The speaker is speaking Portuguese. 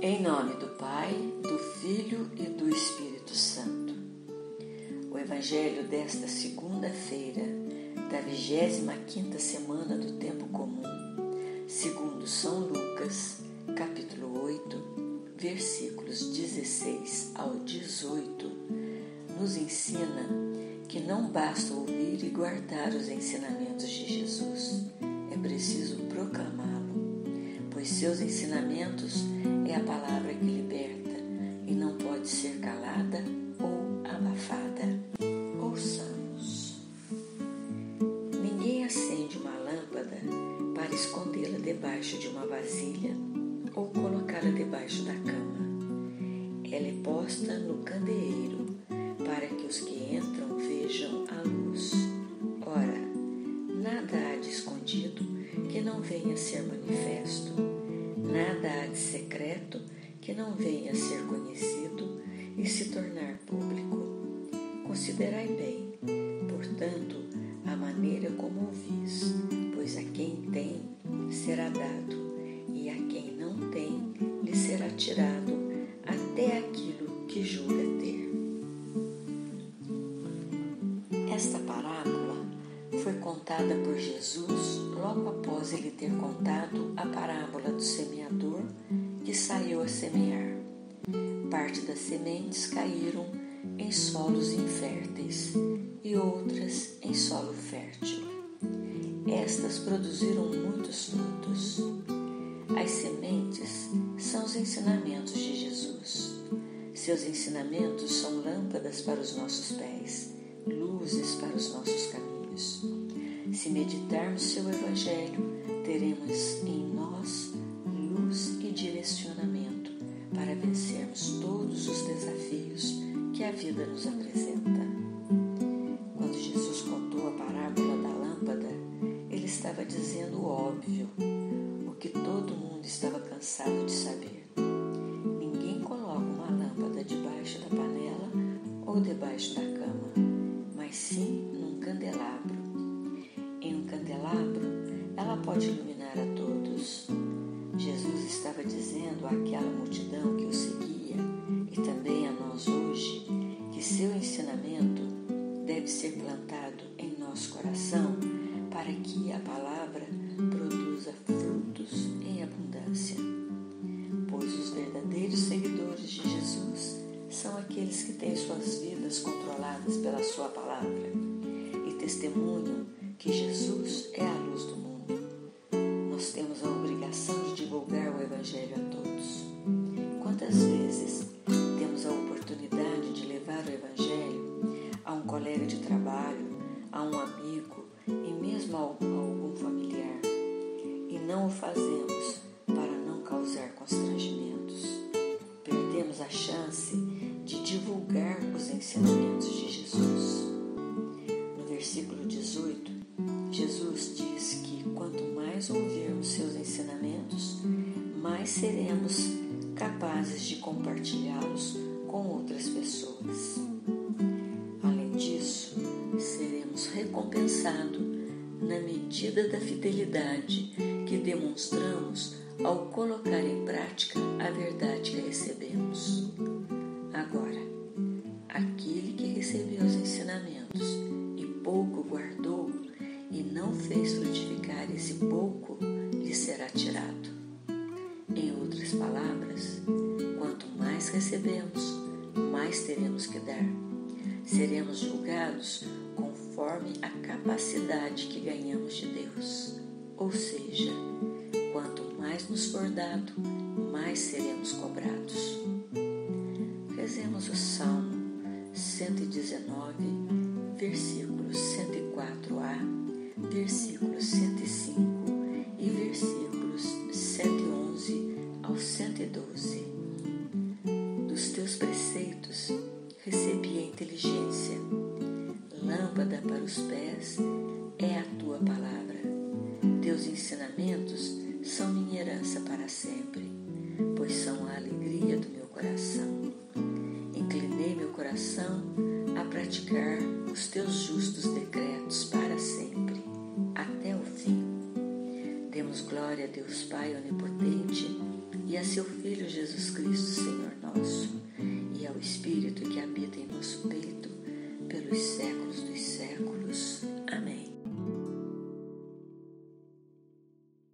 Em nome do Pai, do Filho e do Espírito Santo. O Evangelho desta segunda-feira, da 25 semana do Tempo Comum, segundo São Lucas, capítulo 8, versículos 16 ao 18, nos ensina que não basta ouvir e guardar os ensinamentos de Jesus, é preciso proclamá-los pois seus ensinamentos é a palavra que liberta e não pode ser calada ou abafada. Ouçamos. Ninguém acende uma lâmpada para escondê-la debaixo de uma vasilha ou colocá-la debaixo da cama. Ela é posta no candeeiro secreto que não venha a ser conhecido e se tornar público. Considerai bem, portanto, a maneira como ouvis, pois a quem tem será dado, e a quem não tem lhe será tirado até aquilo que julga ter. Esta parábola foi contada por Jesus logo após ele ter contado a parábola Das sementes caíram em solos inférteis e outras em solo fértil. Estas produziram muitos frutos. As sementes são os ensinamentos de Jesus. Seus ensinamentos são lâmpadas para os nossos pés, luzes para os nossos caminhos. Se meditarmos seu Evangelho, teremos em nós luz e direcionamento para vencermos todos os desafios que a vida nos apresenta. Quando Jesus contou a parábola da lâmpada, ele estava dizendo o óbvio, o que todo mundo estava cansado de saber. Ninguém coloca uma lâmpada debaixo da panela ou debaixo da cama, mas sim num candelabro ela pode iluminar àquela multidão que o seguia e também a nós hoje que seu ensinamento deve ser plantado em nosso coração para que a palavra produza frutos em abundância. Pois os verdadeiros seguidores de Jesus são aqueles que têm suas vidas controladas pela Sua palavra e testemunham que Jesus é a luz do mundo. De trabalho, a um amigo e mesmo a algum familiar e não o fazemos para não causar constrangimentos? Perdemos a chance de divulgar os ensinamentos de Jesus. No versículo 18, Jesus diz que quanto mais ouvirmos seus ensinamentos, mais seremos capazes de compartilhá-los com outras pessoas. Medida da fidelidade que demonstramos ao colocar em prática a verdade que recebemos. Agora, aquele que recebeu os ensinamentos e pouco guardou, e não fez frutificar esse pouco, lhe será tirado. Em outras palavras, quanto mais recebemos, mais teremos que dar. Seremos julgados conforme a capacidade que ganhamos de Deus. Ou seja, quanto mais nos for dado, mais seremos cobrados. Rezemos o Salmo 119, versículos 104a versículos para sempre, pois são a alegria do meu coração. Inclinei meu coração a praticar os teus justos decretos para sempre Demos glória a Deus Pai onipotente e a seu Filho Jesus Cristo,